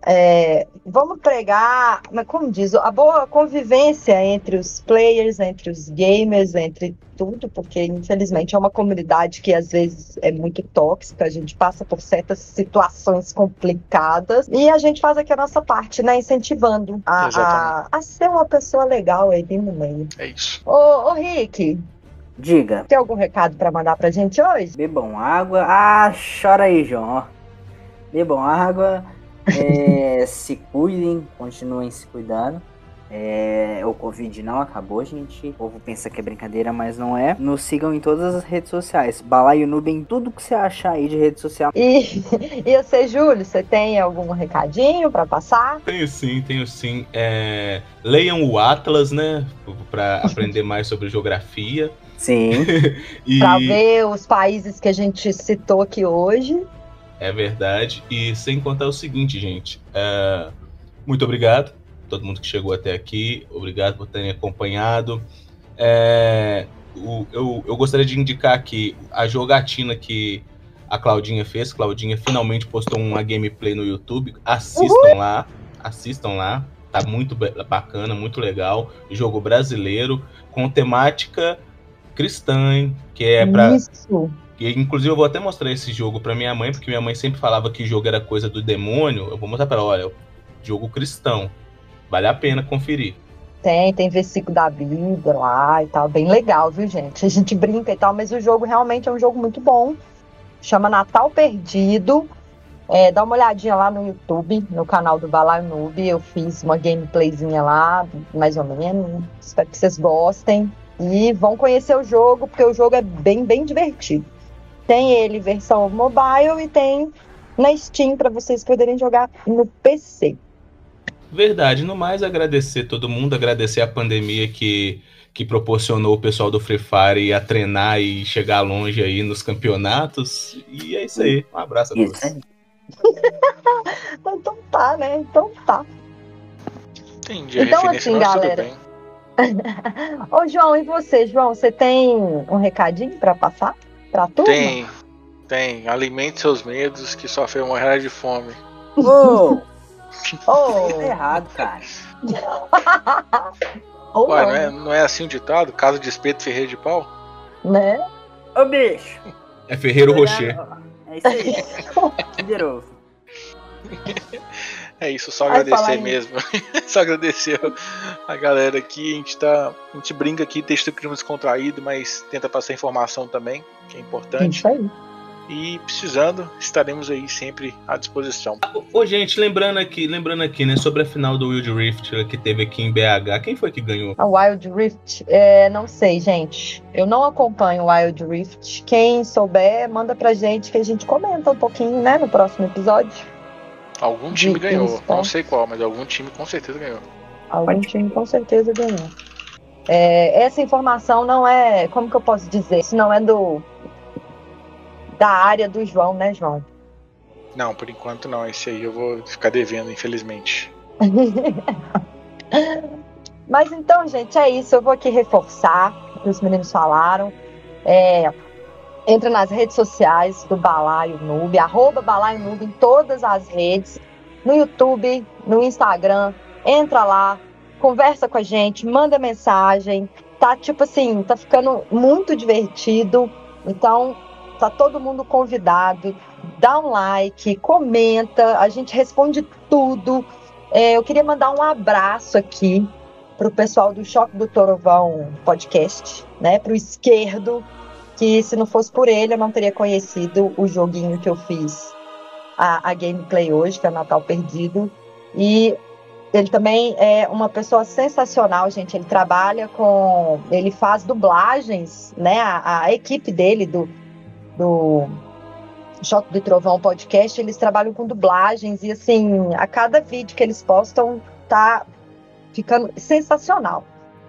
é, vamos pregar, mas como diz, a boa convivência entre os players, entre os gamers, entre tudo, porque infelizmente é uma comunidade que às vezes é muito tóxica, a gente passa por certas situações complicadas e a gente faz aqui a nossa parte, né? Incentivando a, a, a ser uma pessoa legal aí no meio.
É isso.
Ô, ô Rick,
Diga,
tem algum recado pra mandar pra gente hoje?
bebam água. Ah, chora aí, João. Bebam água. É, se cuidem, continuem se cuidando. É, o Covid não acabou, gente. O povo pensa que é brincadeira, mas não é. Nos sigam em todas as redes sociais. Balaio Noob em tudo que você achar aí de rede social.
E, e você, Júlio, você tem algum recadinho pra passar?
Tenho sim, tenho sim. É, leiam o Atlas, né? Para aprender mais sobre geografia.
Sim.
E
Pra ver os países que a gente citou aqui hoje.
É verdade. E sem contar o seguinte, gente. é, muito obrigado a todo mundo que chegou até aqui. Obrigado por terem acompanhado. É, o- eu, eu gostaria de indicar aqui a jogatina que a Claudinha fez. Claudinha finalmente postou uma gameplay no YouTube. Assistam lá. Assistam lá. Tá muito ba- bacana, muito legal. Jogo brasileiro com temática cristã, hein? que é pra. E, inclusive, eu vou até mostrar esse jogo pra minha mãe, porque minha mãe sempre falava que jogo era coisa do demônio. Eu vou mostrar pra ela: olha, jogo cristão. Vale a pena conferir.
Tem, tem versículo da Bíblia lá e tal. Bem legal, viu, gente? A gente brinca e tal, mas o jogo realmente é um jogo muito bom. Chama Natal Perdido. É, dá uma olhadinha lá no YouTube, no canal do Balaio Noob. Eu fiz uma gameplayzinha lá, mais ou menos. Espero que vocês gostem. E vão conhecer o jogo, porque o jogo é bem, bem divertido. Tem ele versão mobile e tem na Steam para vocês poderem jogar no PC.
Verdade, no mais agradecer todo mundo, agradecer a pandemia que, que proporcionou o pessoal do Free Fire a treinar e chegar longe aí nos campeonatos. E é isso aí. Um abraço a todos.
Aí.
Então tá, né? Então tá.
Entendi
Então, assim, galera. Ô, João, e você, João? Você tem um recadinho pra passar pra turma?
Tem, tem. Alimente seus medos que só foi morrer de fome.
Ô,
Ô,
tá errado, cara.
ou
Ué,
não,
não é, não é assim o ditado? Casa de espeto, ferreiro de pau?
né?
Ô, bicho.
É Ferreiro Rocher.
É isso aí. De novo.
É isso, só agradecer mesmo. só agradecer a galera aqui. A gente, tá, a gente brinca aqui, texto crime descontraído, mas tenta passar informação também, que é importante.
Isso aí.
E precisando, estaremos aí sempre à disposição.
Ô, ô, gente, lembrando aqui, lembrando aqui, né, sobre a final do Wild Rift que teve aqui em BH, quem foi que ganhou?
A Wild Rift, é, não sei, gente. Eu não acompanho o Wild Rift. Quem souber, manda pra gente que a gente comenta um pouquinho, né, no próximo episódio.
Algum time
De
ganhou, não sei qual, mas algum time com certeza ganhou.
Algum time com certeza ganhou. É, essa informação não é, como que eu posso dizer? Isso não é do da área do João, né, João?
Não, por enquanto não. Esse aí eu vou ficar devendo, infelizmente.
Mas então, gente, é isso. Eu vou aqui reforçar o que os meninos falaram. É, entra nas redes sociais do Balaio Noob, arroba Balaio em todas as redes, no YouTube, no Instagram. Entra lá, conversa com a gente, manda mensagem. Tá tipo assim, tá ficando muito divertido. Então, tá todo mundo convidado. Dá um like, comenta, a gente responde tudo. É, eu queria mandar um abraço aqui pro pessoal do Choque do Torovão podcast, né? Pro esquerdo, que se não fosse por ele, eu não teria conhecido o joguinho que eu fiz, a, a gameplay hoje, que é Natal Perdido. E ele também é uma pessoa sensacional, gente. Ele trabalha com. Ele faz dublagens, né? A, a equipe dele do, do Choque do Trovão podcast, eles trabalham com dublagens e assim, a cada vídeo que eles postam tá ficando sensacional.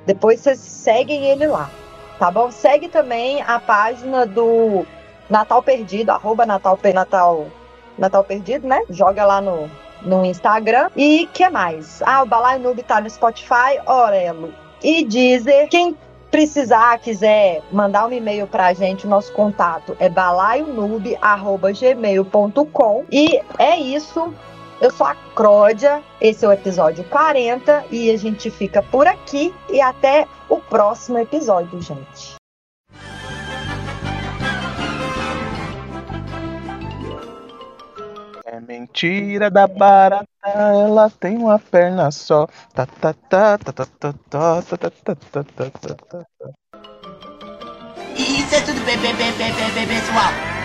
Depois vocês seguem ele lá, tá bom? Segue também a página do Natal Perdido, arroba Natal, Natal, Natal Perdido, né? Joga lá no, no Instagram. E que mais? Ah, o Balaio Noob tá no Spotify, Orelo e Deezer. Quem precisar, quiser mandar um e-mail pra gente, o nosso contato é balaionoob.gmail.com. E é isso. Eu sou a Cródia, esse é o episódio 40 e a gente fica por aqui e até o próximo episódio, gente.
É mentira da barata, ela tem uma perna só. Tá, tá, tá, tá, tá, tá, tá, tá, tá, tá, tá, tá, tá, tá.
Isso é tudo bem, bem, bem, pessoal.